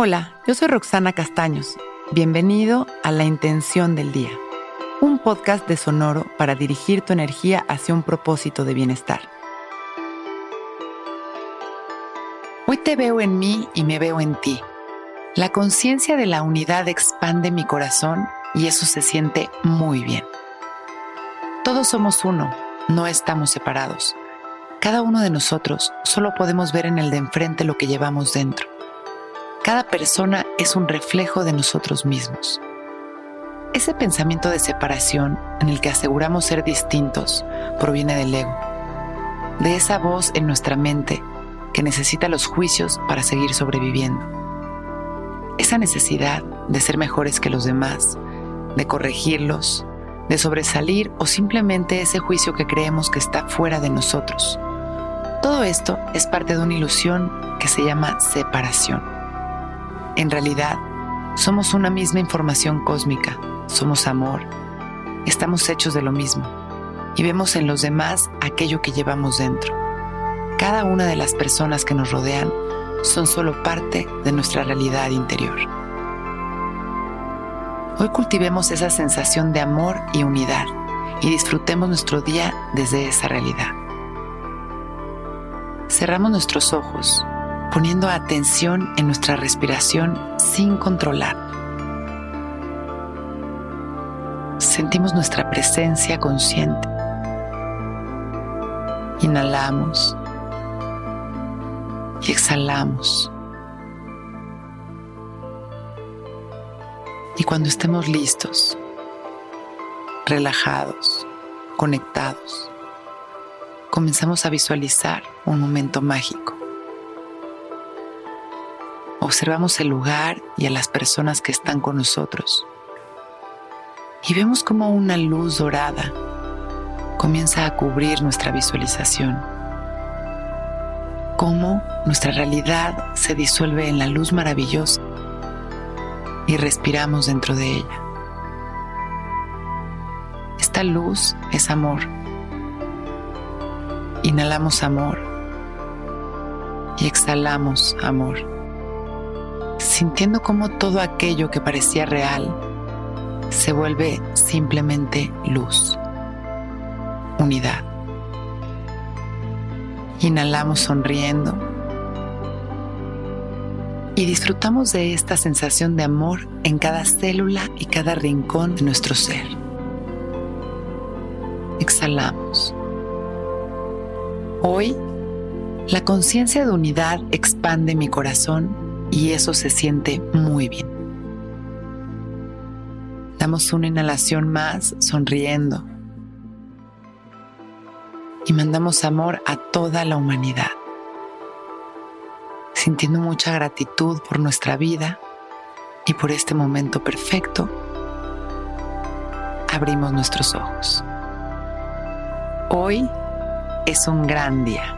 Hola, yo soy Roxana Castaños. Bienvenido a La Intención del Día, un podcast de Sonoro para dirigir tu energía hacia un propósito de bienestar. Hoy te veo en mí y me veo en ti. La conciencia de la unidad expande mi corazón y eso se siente muy bien. Todos somos uno, no estamos separados. Cada uno de nosotros solo podemos ver en el de enfrente lo que llevamos dentro. Cada persona es un reflejo de nosotros mismos. Ese pensamiento de separación en el que aseguramos ser distintos proviene del ego, de esa voz en nuestra mente que necesita los juicios para seguir sobreviviendo. Esa necesidad de ser mejores que los demás, de corregirlos, de sobresalir o simplemente ese juicio que creemos que está fuera de nosotros. Todo esto es parte de una ilusión que se llama separación. En realidad, somos una misma información cósmica, somos amor, estamos hechos de lo mismo y vemos en los demás aquello que llevamos dentro. Cada una de las personas que nos rodean son solo parte de nuestra realidad interior. Hoy cultivemos esa sensación de amor y unidad y disfrutemos nuestro día desde esa realidad. Cerramos nuestros ojos poniendo atención en nuestra respiración sin controlar. Sentimos nuestra presencia consciente. Inhalamos y exhalamos. Y cuando estemos listos, relajados, conectados, comenzamos a visualizar un momento mágico observamos el lugar y a las personas que están con nosotros. Y vemos como una luz dorada comienza a cubrir nuestra visualización. Cómo nuestra realidad se disuelve en la luz maravillosa y respiramos dentro de ella. Esta luz es amor. Inhalamos amor y exhalamos amor sintiendo como todo aquello que parecía real se vuelve simplemente luz, unidad. Inhalamos sonriendo y disfrutamos de esta sensación de amor en cada célula y cada rincón de nuestro ser. Exhalamos. Hoy, la conciencia de unidad expande mi corazón y eso se siente muy bien. Damos una inhalación más sonriendo y mandamos amor a toda la humanidad, sintiendo mucha gratitud por nuestra vida y por este momento perfecto. Abrimos nuestros ojos. Hoy es un gran día.